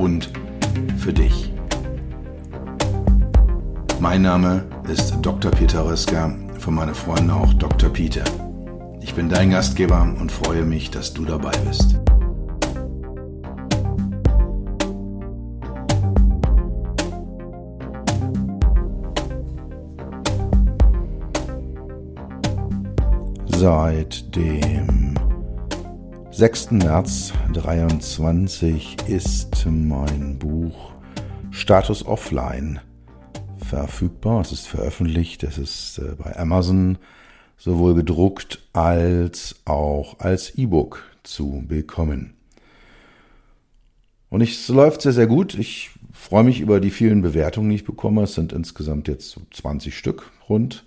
und für dich. Mein Name ist Dr. Peter Röska, von meinen Freunden auch Dr. Peter. Ich bin dein Gastgeber und freue mich, dass du dabei bist. Seit dem 6. März 23 ist mein Buch Status Offline verfügbar. Es ist veröffentlicht, es ist äh, bei Amazon sowohl gedruckt als auch als E-Book zu bekommen. Und es läuft sehr, sehr gut. Ich freue mich über die vielen Bewertungen, die ich bekomme. Es sind insgesamt jetzt 20 Stück rund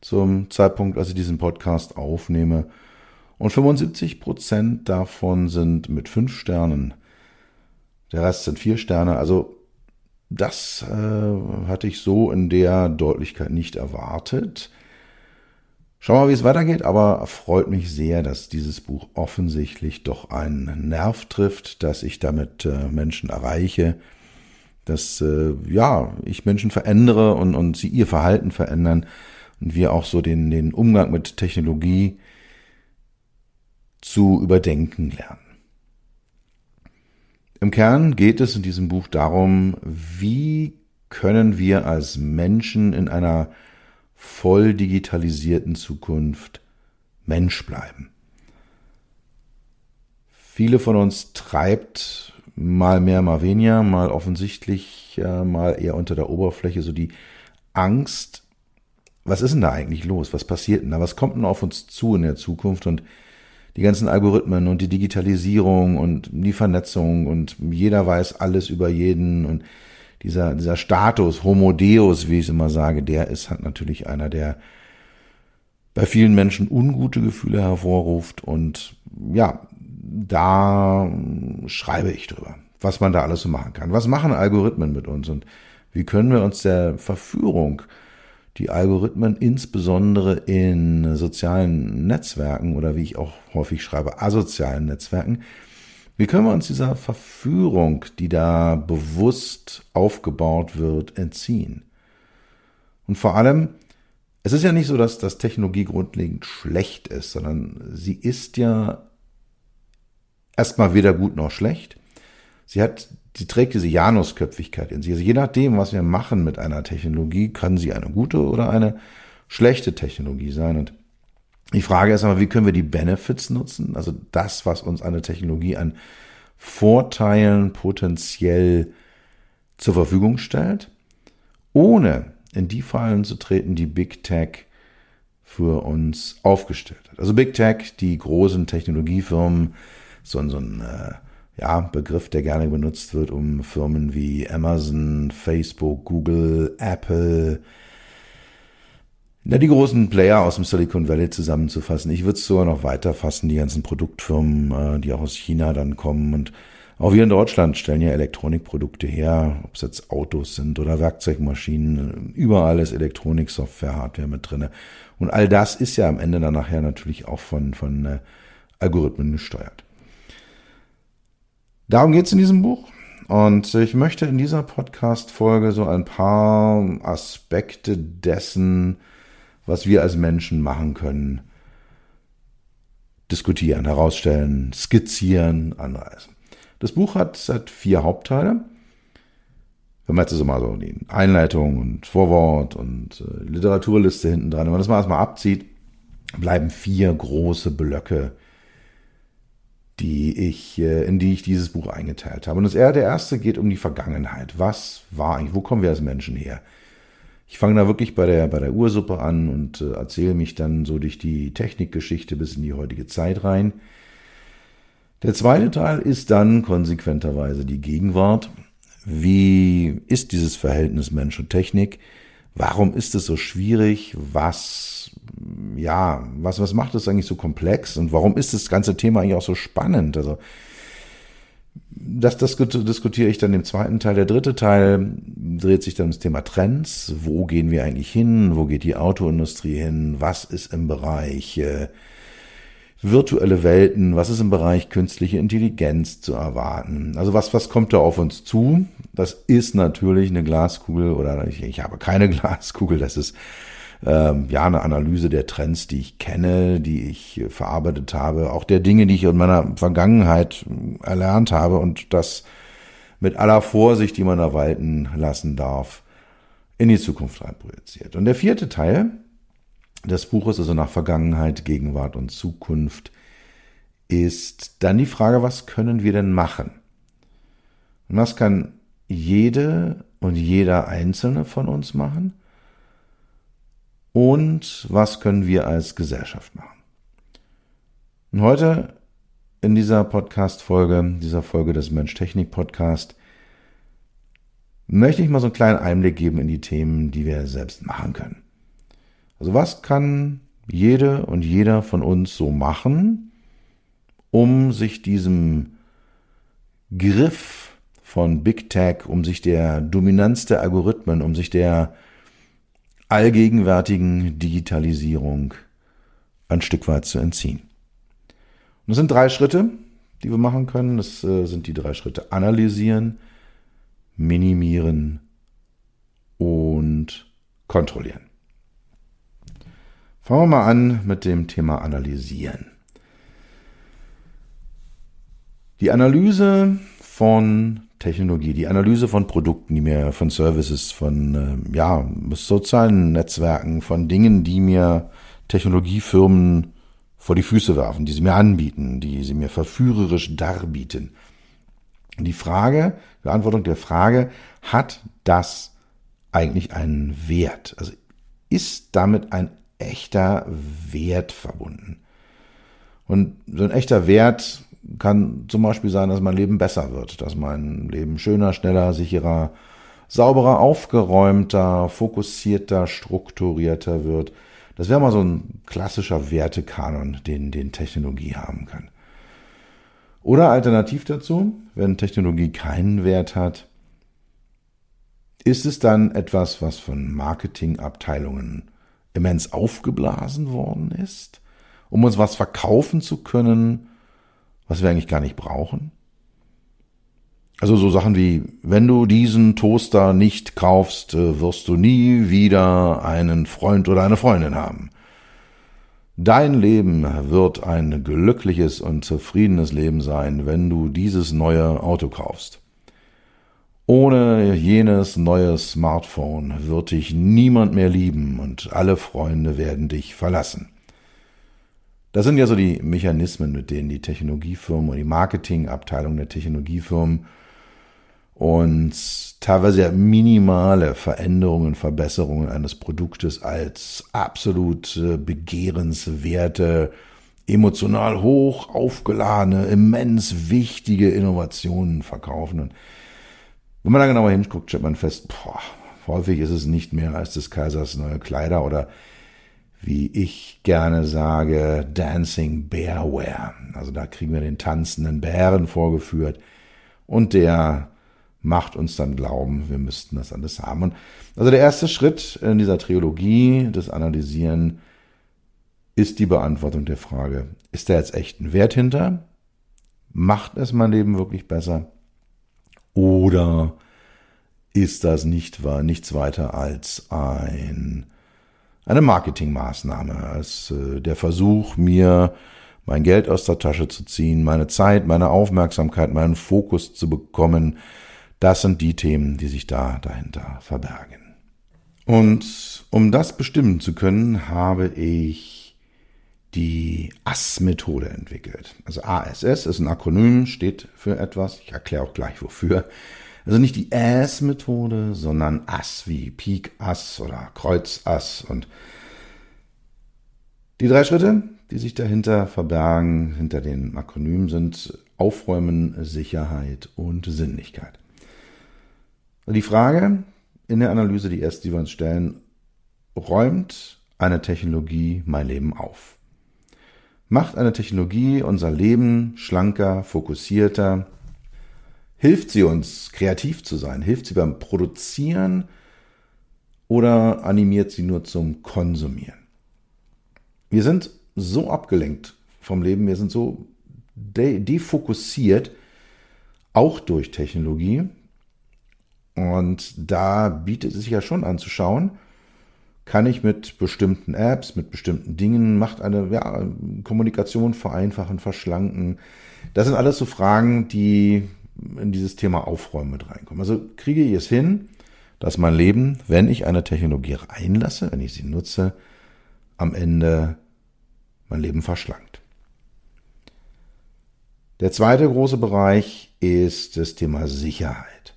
zum Zeitpunkt, als ich diesen Podcast aufnehme. Und 75 Prozent davon sind mit fünf Sternen. Der Rest sind vier Sterne. Also das äh, hatte ich so in der Deutlichkeit nicht erwartet. Schauen wir mal, wie es weitergeht, aber freut mich sehr, dass dieses Buch offensichtlich doch einen Nerv trifft, dass ich damit äh, Menschen erreiche, dass äh, ja ich Menschen verändere und, und sie ihr Verhalten verändern und wir auch so den, den Umgang mit Technologie zu überdenken lernen. Im Kern geht es in diesem Buch darum, wie können wir als Menschen in einer voll digitalisierten Zukunft Mensch bleiben. Viele von uns treibt mal mehr, mal weniger, mal offensichtlich, mal eher unter der Oberfläche so die Angst, was ist denn da eigentlich los? Was passiert denn da? Was kommt denn auf uns zu in der Zukunft? Und die ganzen Algorithmen und die Digitalisierung und die Vernetzung und jeder weiß alles über jeden und dieser, dieser Status, Homo Deus, wie ich es immer sage, der ist halt natürlich einer, der bei vielen Menschen ungute Gefühle hervorruft und ja, da schreibe ich drüber, was man da alles so machen kann. Was machen Algorithmen mit uns und wie können wir uns der Verführung die Algorithmen insbesondere in sozialen Netzwerken oder wie ich auch häufig schreibe, asozialen Netzwerken, wie können wir uns dieser Verführung, die da bewusst aufgebaut wird, entziehen? Und vor allem, es ist ja nicht so, dass das Technologie grundlegend schlecht ist, sondern sie ist ja erstmal weder gut noch schlecht. Sie hat sie trägt diese Janusköpfigkeit in sich. Also je nachdem, was wir machen mit einer Technologie, kann sie eine gute oder eine schlechte Technologie sein. Und die Frage ist aber, wie können wir die Benefits nutzen? Also das, was uns eine Technologie an Vorteilen potenziell zur Verfügung stellt, ohne in die Fallen zu treten, die Big Tech für uns aufgestellt hat. Also Big Tech, die großen Technologiefirmen, so, so ein äh, ja, Begriff, der gerne benutzt wird, um Firmen wie Amazon, Facebook, Google, Apple, na, die großen Player aus dem Silicon Valley zusammenzufassen. Ich würde es sogar noch weiter fassen, die ganzen Produktfirmen, äh, die auch aus China dann kommen. Und auch wir in Deutschland stellen ja Elektronikprodukte her, ob es jetzt Autos sind oder Werkzeugmaschinen. Überall ist Elektronik, Software, Hardware mit drinne. Und all das ist ja am Ende dann nachher natürlich auch von, von äh, Algorithmen gesteuert. Darum geht es in diesem Buch. Und ich möchte in dieser Podcast-Folge so ein paar Aspekte dessen, was wir als Menschen machen können, diskutieren, herausstellen, skizzieren, anreißen. Das Buch hat, hat vier Hauptteile. Wenn man jetzt so mal so die Einleitung und Vorwort und äh, Literaturliste hinten dran, wenn man das mal erstmal abzieht, bleiben vier große Blöcke die ich, äh, in die ich dieses Buch eingeteilt habe. Und das, der erste geht um die Vergangenheit. Was war eigentlich, wo kommen wir als Menschen her? Ich fange da wirklich bei der, bei der Ursuppe an und äh, erzähle mich dann so durch die Technikgeschichte bis in die heutige Zeit rein. Der zweite Teil ist dann konsequenterweise die Gegenwart. wie ist dieses Verhältnis Mensch und Technik? Warum ist es so schwierig? Was, ja, was, was macht es eigentlich so komplex? Und warum ist das ganze Thema eigentlich auch so spannend? Also, das, das diskutiere ich dann im zweiten Teil. Der dritte Teil dreht sich dann ums Thema Trends. Wo gehen wir eigentlich hin? Wo geht die Autoindustrie hin? Was ist im Bereich äh, virtuelle Welten, was ist im Bereich künstliche Intelligenz zu erwarten. Also was, was kommt da auf uns zu? Das ist natürlich eine Glaskugel oder ich, ich habe keine Glaskugel, das ist ähm, ja eine Analyse der Trends, die ich kenne, die ich verarbeitet habe, auch der Dinge, die ich in meiner Vergangenheit erlernt habe und das mit aller Vorsicht, die man da walten lassen darf, in die Zukunft rein projiziert. Und der vierte Teil, des Buches, also nach Vergangenheit, Gegenwart und Zukunft, ist dann die Frage, was können wir denn machen? Und was kann jede und jeder Einzelne von uns machen? Und was können wir als Gesellschaft machen? Und heute in dieser Podcast-Folge, dieser Folge des Mensch-Technik-Podcast, möchte ich mal so einen kleinen Einblick geben in die Themen, die wir selbst machen können. Also was kann jede und jeder von uns so machen, um sich diesem Griff von Big Tech, um sich der Dominanz der Algorithmen, um sich der allgegenwärtigen Digitalisierung ein Stück weit zu entziehen. Und das sind drei Schritte, die wir machen können. Das äh, sind die drei Schritte analysieren, minimieren und kontrollieren. Fangen wir mal an mit dem Thema Analysieren. Die Analyse von Technologie, die Analyse von Produkten, die mir von Services, von äh, ja, sozialen Netzwerken, von Dingen, die mir Technologiefirmen vor die Füße werfen, die sie mir anbieten, die sie mir verführerisch darbieten. Die Frage, Beantwortung der Frage, hat das eigentlich einen Wert? Also ist damit ein echter Wert verbunden. Und so ein echter Wert kann zum Beispiel sein, dass mein Leben besser wird, dass mein Leben schöner, schneller, sicherer, sauberer, aufgeräumter, fokussierter, strukturierter wird. Das wäre mal so ein klassischer Wertekanon, den, den Technologie haben kann. Oder alternativ dazu, wenn Technologie keinen Wert hat, ist es dann etwas, was von Marketingabteilungen immens aufgeblasen worden ist, um uns was verkaufen zu können, was wir eigentlich gar nicht brauchen? Also so Sachen wie, wenn du diesen Toaster nicht kaufst, äh, wirst du nie wieder einen Freund oder eine Freundin haben. Dein Leben wird ein glückliches und zufriedenes Leben sein, wenn du dieses neue Auto kaufst. Ohne jenes neue Smartphone wird dich niemand mehr lieben und alle Freunde werden dich verlassen. Das sind ja so die Mechanismen, mit denen die Technologiefirmen und die Marketingabteilung der Technologiefirmen uns teilweise minimale Veränderungen, Verbesserungen eines Produktes als absolut begehrenswerte, emotional hoch aufgeladene, immens wichtige Innovationen verkaufen. Und wenn man da genauer hinguckt, stellt man fest, boah, häufig ist es nicht mehr als des Kaisers neue Kleider oder wie ich gerne sage, Dancing Bearware. Also da kriegen wir den tanzenden Bären vorgeführt und der macht uns dann glauben, wir müssten das alles haben. Und also der erste Schritt in dieser Trilogie des Analysieren ist die Beantwortung der Frage, ist da jetzt echt ein Wert hinter? Macht es mein Leben wirklich besser? Oder ist das nicht, nichts weiter als ein, eine Marketingmaßnahme, als äh, der Versuch, mir mein Geld aus der Tasche zu ziehen, meine Zeit, meine Aufmerksamkeit, meinen Fokus zu bekommen. Das sind die Themen, die sich da dahinter verbergen. Und um das bestimmen zu können, habe ich die ASS-Methode entwickelt. Also ASS ist ein Akronym, steht für etwas. Ich erkläre auch gleich wofür. Also nicht die ASS-Methode, sondern ASS wie Peak ASS oder Kreuz ASS. Und die drei Schritte, die sich dahinter verbergen, hinter den Akronymen sind Aufräumen, Sicherheit und Sinnlichkeit. Die Frage in der Analyse, die erste, die wir uns stellen, räumt eine Technologie mein Leben auf? Macht eine Technologie unser Leben schlanker, fokussierter? Hilft sie uns, kreativ zu sein? Hilft sie beim Produzieren oder animiert sie nur zum Konsumieren? Wir sind so abgelenkt vom Leben, wir sind so defokussiert, auch durch Technologie. Und da bietet es sich ja schon anzuschauen, kann ich mit bestimmten Apps, mit bestimmten Dingen, macht eine ja, Kommunikation vereinfachen, verschlanken. Das sind alles so Fragen, die in dieses Thema Aufräumen mit reinkommen. Also kriege ich es hin, dass mein Leben, wenn ich eine Technologie reinlasse, wenn ich sie nutze, am Ende mein Leben verschlankt. Der zweite große Bereich ist das Thema Sicherheit.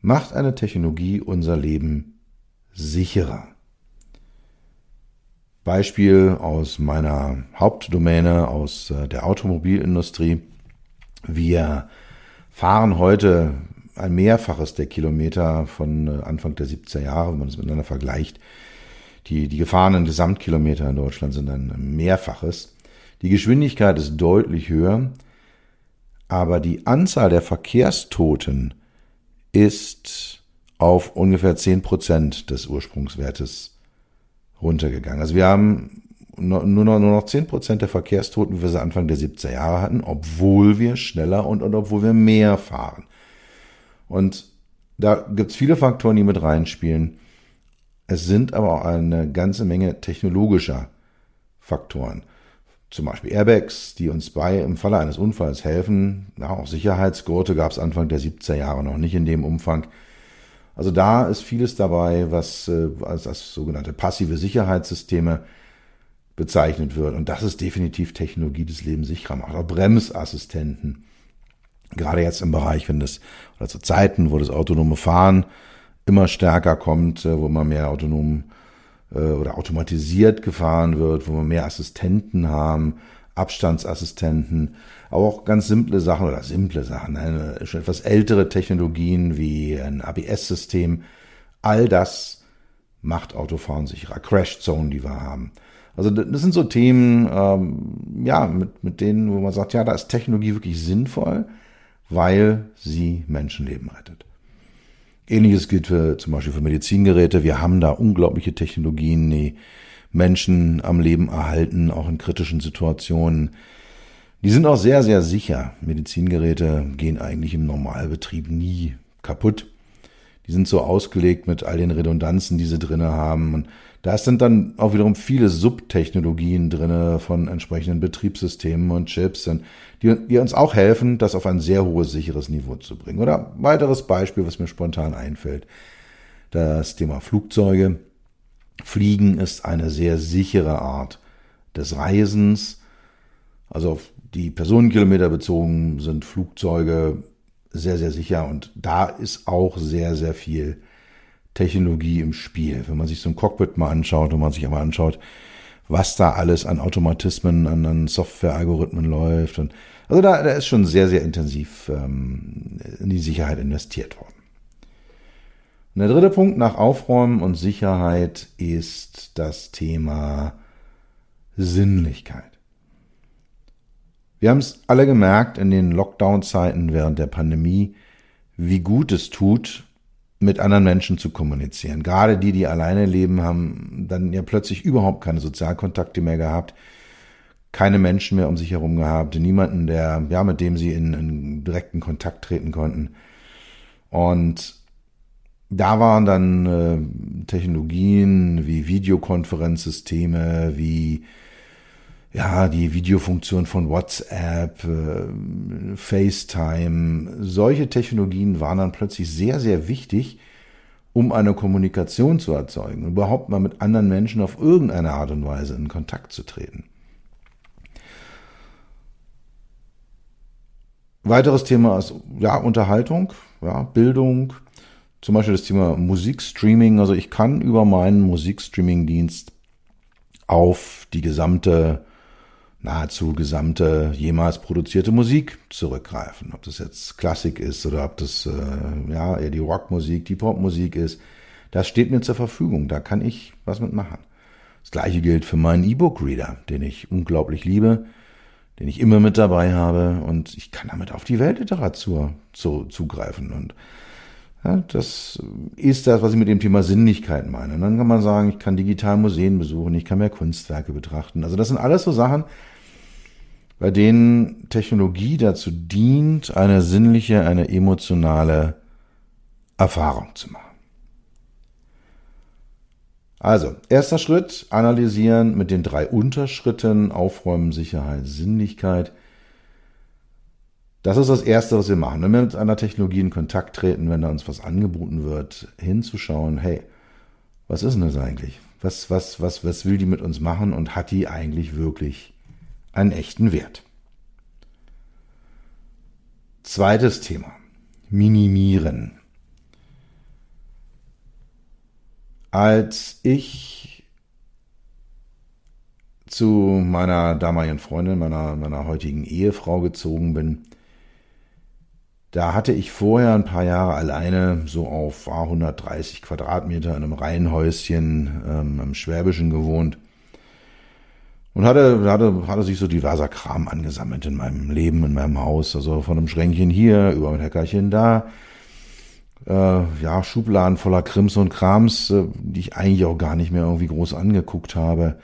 Macht eine Technologie unser Leben sicherer? Beispiel aus meiner Hauptdomäne, aus äh, der Automobilindustrie. Wir fahren heute ein Mehrfaches der Kilometer von äh, Anfang der 70er Jahre, wenn man es miteinander vergleicht. Die, die gefahrenen Gesamtkilometer in Deutschland sind ein Mehrfaches. Die Geschwindigkeit ist deutlich höher, aber die Anzahl der Verkehrstoten ist auf ungefähr 10 Prozent des Ursprungswertes runtergegangen. Also wir haben nur noch, nur noch 10 Prozent der Verkehrstoten, wie wir sie Anfang der 70er Jahre hatten, obwohl wir schneller und, und obwohl wir mehr fahren. Und da gibt es viele Faktoren, die mit reinspielen. Es sind aber auch eine ganze Menge technologischer Faktoren. Zum Beispiel Airbags, die uns bei im Falle eines Unfalls helfen. Ja, auch Sicherheitsgurte gab es Anfang der 70er Jahre noch nicht in dem Umfang. Also da ist vieles dabei, was äh, als, als sogenannte passive Sicherheitssysteme bezeichnet wird. Und das ist definitiv Technologie des Lebens sicherer macht. Auch Bremsassistenten. Gerade jetzt im Bereich, wenn das, oder zu Zeiten, wo das autonome Fahren immer stärker kommt, äh, wo immer mehr autonom äh, oder automatisiert gefahren wird, wo wir mehr Assistenten haben, Abstandsassistenten, aber auch ganz simple Sachen oder simple Sachen, eine, schon etwas ältere Technologien wie ein ABS-System, all das macht Autofahren sicherer. Crash Zone, die wir haben. Also das sind so Themen, ähm, ja, mit, mit denen, wo man sagt, ja, da ist Technologie wirklich sinnvoll, weil sie Menschenleben rettet. Ähnliches gilt für, zum Beispiel für Medizingeräte. Wir haben da unglaubliche Technologien, die Menschen am Leben erhalten, auch in kritischen Situationen. Die sind auch sehr, sehr sicher. Medizingeräte gehen eigentlich im Normalbetrieb nie kaputt. Die sind so ausgelegt mit all den Redundanzen, die sie drinne haben. Und da sind dann auch wiederum viele Subtechnologien drinne von entsprechenden Betriebssystemen und Chips, die, die uns auch helfen, das auf ein sehr hohes sicheres Niveau zu bringen. Oder weiteres Beispiel, was mir spontan einfällt, das Thema Flugzeuge. Fliegen ist eine sehr sichere Art des Reisens. Also auf die Personenkilometer bezogen sind Flugzeuge sehr, sehr sicher und da ist auch sehr, sehr viel Technologie im Spiel. Wenn man sich so ein Cockpit mal anschaut und man sich einmal anschaut, was da alles an Automatismen, an, an Software-Algorithmen läuft. Und, also da, da ist schon sehr, sehr intensiv ähm, in die Sicherheit investiert worden. Und der dritte Punkt nach Aufräumen und Sicherheit ist das Thema Sinnlichkeit. Wir haben es alle gemerkt in den Lockdown-Zeiten während der Pandemie, wie gut es tut, mit anderen Menschen zu kommunizieren. Gerade die, die alleine leben, haben dann ja plötzlich überhaupt keine Sozialkontakte mehr gehabt, keine Menschen mehr um sich herum gehabt, niemanden, der, ja, mit dem sie in, in direkten Kontakt treten konnten. Und da waren dann äh, Technologien wie Videokonferenzsysteme, wie ja, die Videofunktion von WhatsApp, äh, FaceTime, solche Technologien waren dann plötzlich sehr, sehr wichtig, um eine Kommunikation zu erzeugen, überhaupt mal mit anderen Menschen auf irgendeine Art und Weise in Kontakt zu treten. Weiteres Thema ist ja Unterhaltung, ja, Bildung, zum Beispiel das Thema Musikstreaming. Also ich kann über meinen Musikstreaming-Dienst auf die gesamte nahezu gesamte jemals produzierte Musik zurückgreifen. Ob das jetzt Klassik ist oder ob das äh, ja eher die Rockmusik, die Popmusik ist, das steht mir zur Verfügung. Da kann ich was mitmachen. Das gleiche gilt für meinen E-Book-Reader, den ich unglaublich liebe, den ich immer mit dabei habe und ich kann damit auf die Weltliteratur zu, zugreifen und ja, das ist das, was ich mit dem Thema Sinnlichkeit meine. Und dann kann man sagen, ich kann digital Museen besuchen, ich kann mehr Kunstwerke betrachten. Also das sind alles so Sachen, bei denen Technologie dazu dient, eine sinnliche, eine emotionale Erfahrung zu machen. Also, erster Schritt, analysieren mit den drei Unterschritten, Aufräumen, Sicherheit, Sinnlichkeit. Das ist das Erste, was wir machen. Wenn wir mit einer Technologie in Kontakt treten, wenn da uns was angeboten wird, hinzuschauen, hey, was ist denn das eigentlich? Was, was, was, was will die mit uns machen und hat die eigentlich wirklich einen echten Wert? Zweites Thema. Minimieren. Als ich zu meiner damaligen Freundin, meiner, meiner heutigen Ehefrau gezogen bin, da hatte ich vorher ein paar Jahre alleine so auf 130 Quadratmeter in einem Reihenhäuschen ähm, im Schwäbischen gewohnt und hatte, hatte, hatte sich so diverser Kram angesammelt in meinem Leben, in meinem Haus. Also von einem Schränkchen hier über ein Heckerchen da, äh, ja, Schubladen voller Krims und Krams, äh, die ich eigentlich auch gar nicht mehr irgendwie groß angeguckt habe.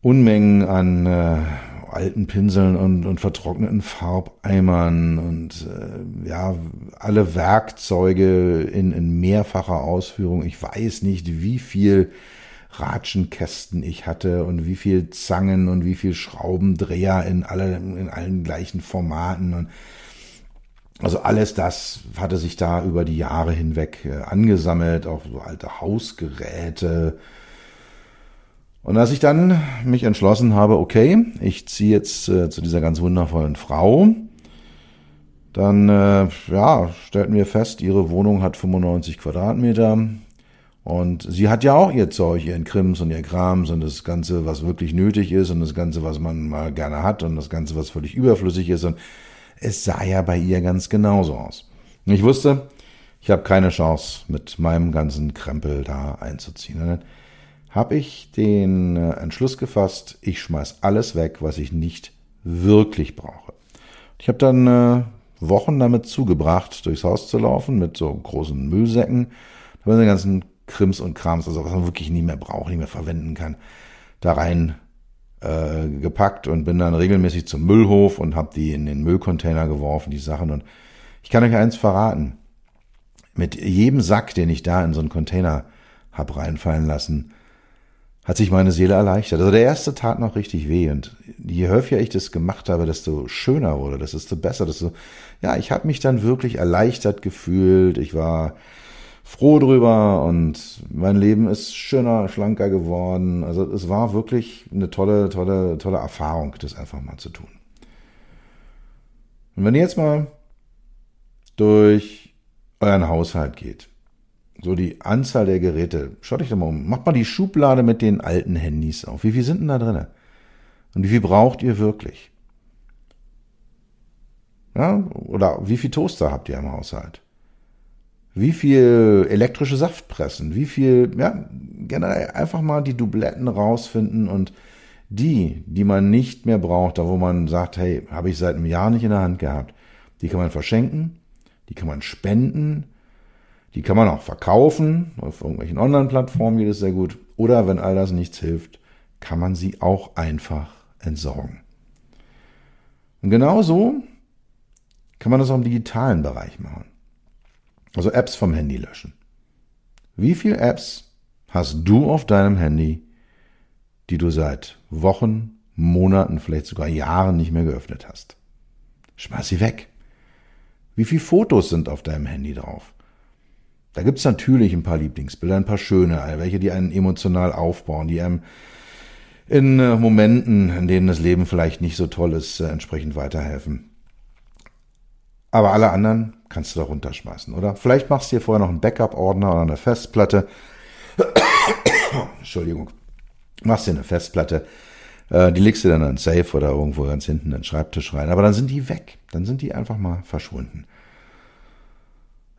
Unmengen an äh, alten Pinseln und, und vertrockneten Farbeimern und äh, ja, alle Werkzeuge in, in mehrfacher Ausführung. Ich weiß nicht, wie viel Ratschenkästen ich hatte und wie viel Zangen und wie viel Schraubendreher in alle, in allen gleichen Formaten und also alles das hatte sich da über die Jahre hinweg äh, angesammelt, auch so alte Hausgeräte. Und als ich dann mich entschlossen habe, okay, ich ziehe jetzt äh, zu dieser ganz wundervollen Frau, dann äh, ja, stellten wir fest, ihre Wohnung hat 95 Quadratmeter und sie hat ja auch ihr Zeug, ihren Krims und ihr Krams und das Ganze, was wirklich nötig ist und das Ganze, was man mal gerne hat und das Ganze, was völlig überflüssig ist und es sah ja bei ihr ganz genauso aus. Ich wusste, ich habe keine Chance, mit meinem ganzen Krempel da einzuziehen. Und dann habe ich den äh, Entschluss gefasst, ich schmeiß alles weg, was ich nicht wirklich brauche. Ich habe dann äh, Wochen damit zugebracht, durchs Haus zu laufen mit so großen Müllsäcken. Da waren die ganzen Krims und Krams, also was man wirklich nie mehr braucht, nicht mehr verwenden kann, da rein äh, gepackt und bin dann regelmäßig zum Müllhof und habe die in den Müllcontainer geworfen, die Sachen. Und ich kann euch eins verraten. Mit jedem Sack, den ich da in so einen Container hab reinfallen lassen, hat sich meine Seele erleichtert. Also der erste tat noch richtig weh und je häufiger ich das gemacht habe, desto schöner wurde, desto besser, desto, ja, ich habe mich dann wirklich erleichtert gefühlt. Ich war froh drüber und mein Leben ist schöner, schlanker geworden. Also es war wirklich eine tolle, tolle, tolle Erfahrung, das einfach mal zu tun. Und wenn ihr jetzt mal durch euren Haushalt geht, so die Anzahl der Geräte, schaut euch doch mal um, macht mal die Schublade mit den alten Handys auf. Wie viel sind denn da drin? Und wie viel braucht ihr wirklich? Ja, oder wie viel Toaster habt ihr im Haushalt? Wie viel elektrische Saftpressen, wie viel, ja, generell einfach mal die Dubletten rausfinden und die, die man nicht mehr braucht, da wo man sagt, hey, habe ich seit einem Jahr nicht in der Hand gehabt, die kann man verschenken, die kann man spenden, die kann man auch verkaufen, auf irgendwelchen Online-Plattformen geht es sehr gut. Oder wenn all das nichts hilft, kann man sie auch einfach entsorgen. Und genauso kann man das auch im digitalen Bereich machen. Also Apps vom Handy löschen. Wie viele Apps hast du auf deinem Handy, die du seit Wochen, Monaten, vielleicht sogar Jahren nicht mehr geöffnet hast? Schmeiß sie weg. Wie viele Fotos sind auf deinem Handy drauf? Da gibt's natürlich ein paar Lieblingsbilder, ein paar schöne, welche die einen emotional aufbauen, die einem in äh, Momenten, in denen das Leben vielleicht nicht so toll ist, äh, entsprechend weiterhelfen. Aber alle anderen kannst du da runterschmeißen, oder? Vielleicht machst du dir vorher noch einen Backup-Ordner oder eine Festplatte. Entschuldigung. Machst dir eine Festplatte, Äh, die legst du dann in Safe oder irgendwo ganz hinten in den Schreibtisch rein. Aber dann sind die weg. Dann sind die einfach mal verschwunden.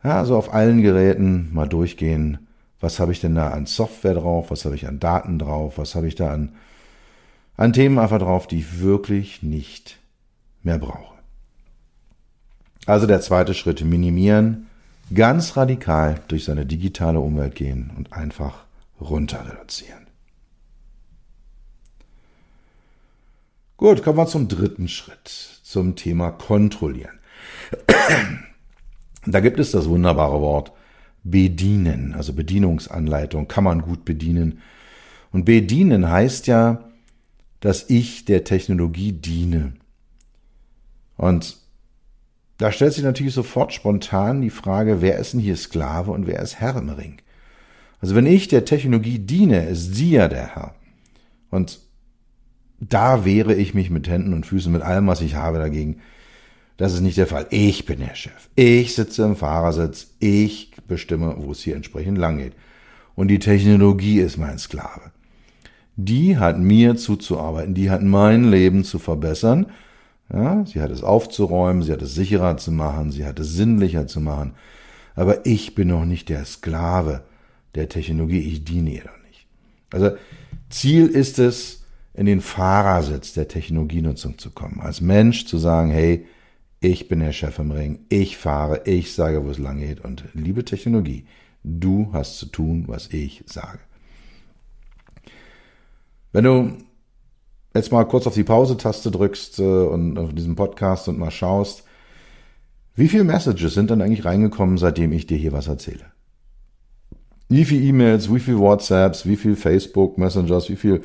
Ja, also auf allen Geräten mal durchgehen. Was habe ich denn da an Software drauf? Was habe ich an Daten drauf? Was habe ich da an, an Themen einfach drauf, die ich wirklich nicht mehr brauche? Also der zweite Schritt, minimieren, ganz radikal durch seine digitale Umwelt gehen und einfach runter reduzieren. Gut, kommen wir zum dritten Schritt, zum Thema kontrollieren. Da gibt es das wunderbare Wort bedienen, also Bedienungsanleitung, kann man gut bedienen. Und bedienen heißt ja, dass ich der Technologie diene. Und da stellt sich natürlich sofort spontan die Frage, wer ist denn hier Sklave und wer ist Herr im Ring? Also wenn ich der Technologie diene, ist sie ja der Herr. Und da wehre ich mich mit Händen und Füßen, mit allem, was ich habe dagegen. Das ist nicht der Fall. Ich bin der Chef. Ich sitze im Fahrersitz. Ich bestimme, wo es hier entsprechend lang geht. Und die Technologie ist mein Sklave. Die hat mir zuzuarbeiten. Die hat mein Leben zu verbessern. Ja, sie hat es aufzuräumen. Sie hat es sicherer zu machen. Sie hat es sinnlicher zu machen. Aber ich bin noch nicht der Sklave der Technologie. Ich diene ihr doch nicht. Also Ziel ist es, in den Fahrersitz der Technologienutzung zu kommen. Als Mensch zu sagen, hey, ich bin der Chef im Ring, ich fahre, ich sage, wo es lang geht. Und liebe Technologie, du hast zu tun, was ich sage. Wenn du jetzt mal kurz auf die Pause-Taste drückst äh, und auf diesen Podcast und mal schaust, wie viele Messages sind dann eigentlich reingekommen, seitdem ich dir hier was erzähle? Wie viele E-Mails, wie viele WhatsApps, wie viele Facebook Messengers, wie viele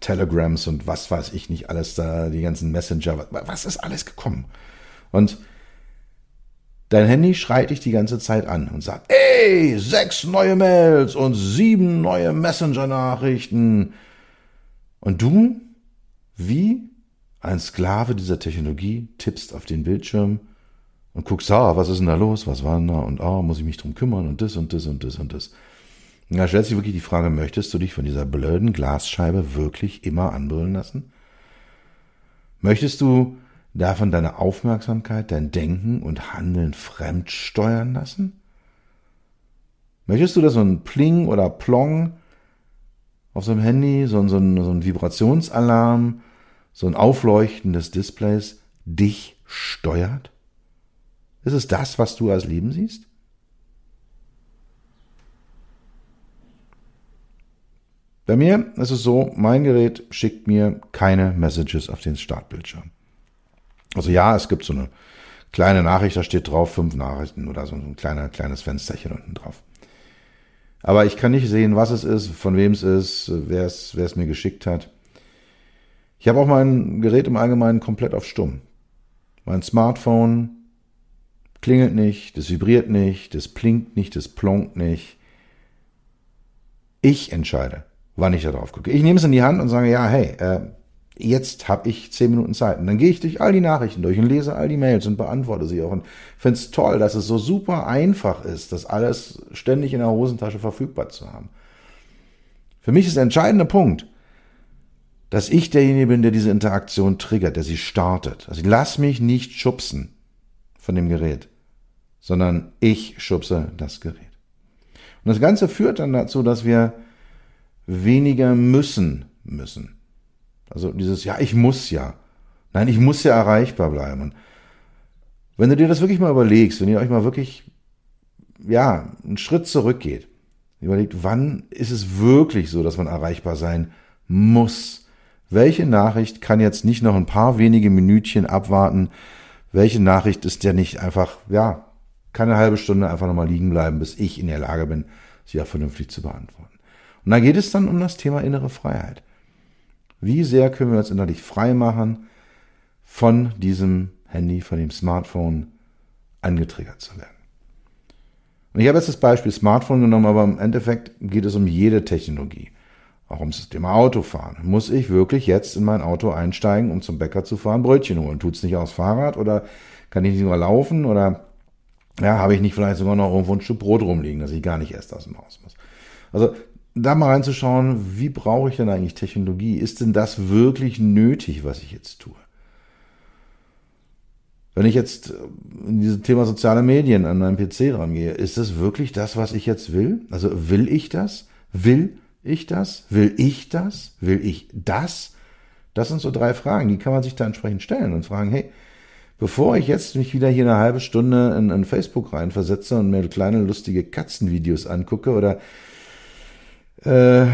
Telegrams und was weiß ich nicht alles da, die ganzen Messenger, was ist alles gekommen? Und dein Handy schreit dich die ganze Zeit an und sagt, ey, sechs neue Mails und sieben neue Messenger-Nachrichten. Und du, wie ein Sklave dieser Technologie, tippst auf den Bildschirm und guckst, ah, was ist denn da los, was war denn da und ah, muss ich mich drum kümmern und das und das und das und das. Und da stellt sich wirklich die Frage, möchtest du dich von dieser blöden Glasscheibe wirklich immer anbrüllen lassen? Möchtest du davon deine Aufmerksamkeit, dein Denken und Handeln fremd steuern lassen? Möchtest du, dass so ein Pling oder Plong auf so einem Handy, so ein, so so ein Vibrationsalarm, so ein Aufleuchten des Displays dich steuert? Ist es das, was du als Leben siehst? Bei mir ist es so, mein Gerät schickt mir keine Messages auf den Startbildschirm. Also ja, es gibt so eine kleine Nachricht, da steht drauf fünf Nachrichten oder so ein kleiner, kleines Fensterchen unten drauf. Aber ich kann nicht sehen, was es ist, von wem es ist, wer es, mir geschickt hat. Ich habe auch mein Gerät im Allgemeinen komplett auf Stumm. Mein Smartphone klingelt nicht, das vibriert nicht, das plinkt nicht, das plonkt nicht. Ich entscheide, wann ich da drauf gucke. Ich nehme es in die Hand und sage, ja, hey, äh, jetzt habe ich zehn Minuten Zeit. Und dann gehe ich durch all die Nachrichten durch und lese all die Mails und beantworte sie auch. Und finde es toll, dass es so super einfach ist, das alles ständig in der Hosentasche verfügbar zu haben. Für mich ist der entscheidende Punkt, dass ich derjenige bin, der diese Interaktion triggert, der sie startet. Also ich lass mich nicht schubsen von dem Gerät, sondern ich schubse das Gerät. Und das Ganze führt dann dazu, dass wir weniger müssen müssen. Also dieses, ja, ich muss ja. Nein, ich muss ja erreichbar bleiben. Und wenn du dir das wirklich mal überlegst, wenn ihr euch mal wirklich, ja, einen Schritt zurückgeht, überlegt, wann ist es wirklich so, dass man erreichbar sein muss? Welche Nachricht kann jetzt nicht noch ein paar wenige Minütchen abwarten? Welche Nachricht ist der nicht einfach, ja, keine halbe Stunde einfach nochmal liegen bleiben, bis ich in der Lage bin, sie auch vernünftig zu beantworten? Und da geht es dann um das Thema innere Freiheit. Wie sehr können wir uns innerlich frei machen, von diesem Handy, von dem Smartphone angetriggert zu werden? Und ich habe jetzt das Beispiel Smartphone genommen, aber im Endeffekt geht es um jede Technologie. Auch ums Thema Autofahren. Muss ich wirklich jetzt in mein Auto einsteigen, um zum Bäcker zu fahren, Brötchen holen? Tut's nicht aus Fahrrad oder kann ich nicht nur laufen oder ja, habe ich nicht vielleicht sogar noch irgendwo ein Stück Brot rumliegen, dass ich gar nicht erst aus dem Haus muss? Also da mal reinzuschauen, wie brauche ich denn eigentlich Technologie? Ist denn das wirklich nötig, was ich jetzt tue? Wenn ich jetzt äh, in dieses Thema soziale Medien an meinem PC rangehe, ist das wirklich das, was ich jetzt will? Also will ich das? Will ich das? Will ich das? Will ich das? Das sind so drei Fragen, die kann man sich da entsprechend stellen und fragen, hey, bevor ich jetzt mich wieder hier eine halbe Stunde in, in Facebook reinversetze und mir kleine lustige Katzenvideos angucke oder äh,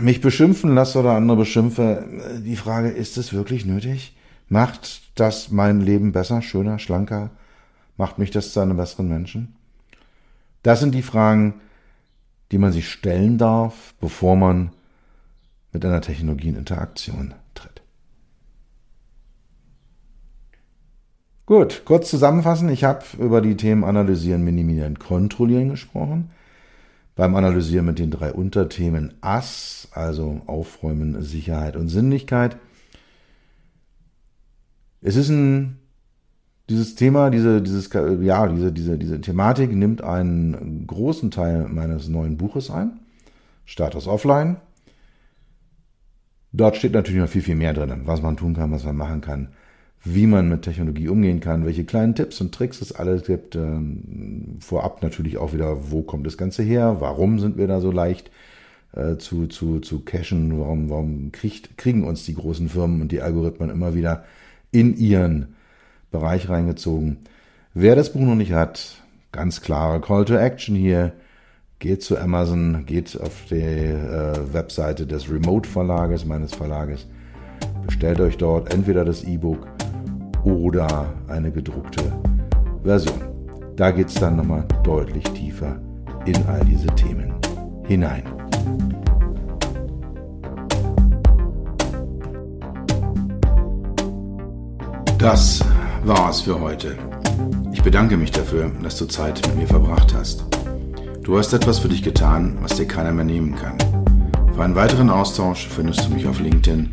mich beschimpfen lasse oder andere beschimpfe, die Frage, ist es wirklich nötig? Macht das mein Leben besser, schöner, schlanker? Macht mich das zu einem besseren Menschen? Das sind die Fragen, die man sich stellen darf, bevor man mit einer Technologie in Interaktion tritt. Gut, kurz zusammenfassen. Ich habe über die Themen Analysieren, Minimieren, Kontrollieren gesprochen beim Analysieren mit den drei Unterthemen AS, also Aufräumen, Sicherheit und Sinnlichkeit. Es ist ein, dieses Thema, diese, dieses, ja, diese, diese, diese Thematik nimmt einen großen Teil meines neuen Buches ein. Status Offline. Dort steht natürlich noch viel, viel mehr drin, was man tun kann, was man machen kann wie man mit Technologie umgehen kann, welche kleinen Tipps und Tricks es alles gibt. Ähm, vorab natürlich auch wieder, wo kommt das Ganze her? Warum sind wir da so leicht äh, zu, zu, zu cashen? Warum, warum kriegt, kriegen uns die großen Firmen und die Algorithmen immer wieder in ihren Bereich reingezogen? Wer das Buch noch nicht hat, ganz klare Call to Action hier. Geht zu Amazon, geht auf die äh, Webseite des Remote Verlages, meines Verlages. Bestellt euch dort entweder das E-Book oder eine gedruckte Version. Da geht es dann nochmal deutlich tiefer in all diese Themen hinein. Das war's für heute. Ich bedanke mich dafür, dass du Zeit mit mir verbracht hast. Du hast etwas für dich getan, was dir keiner mehr nehmen kann. Für einen weiteren Austausch findest du mich auf LinkedIn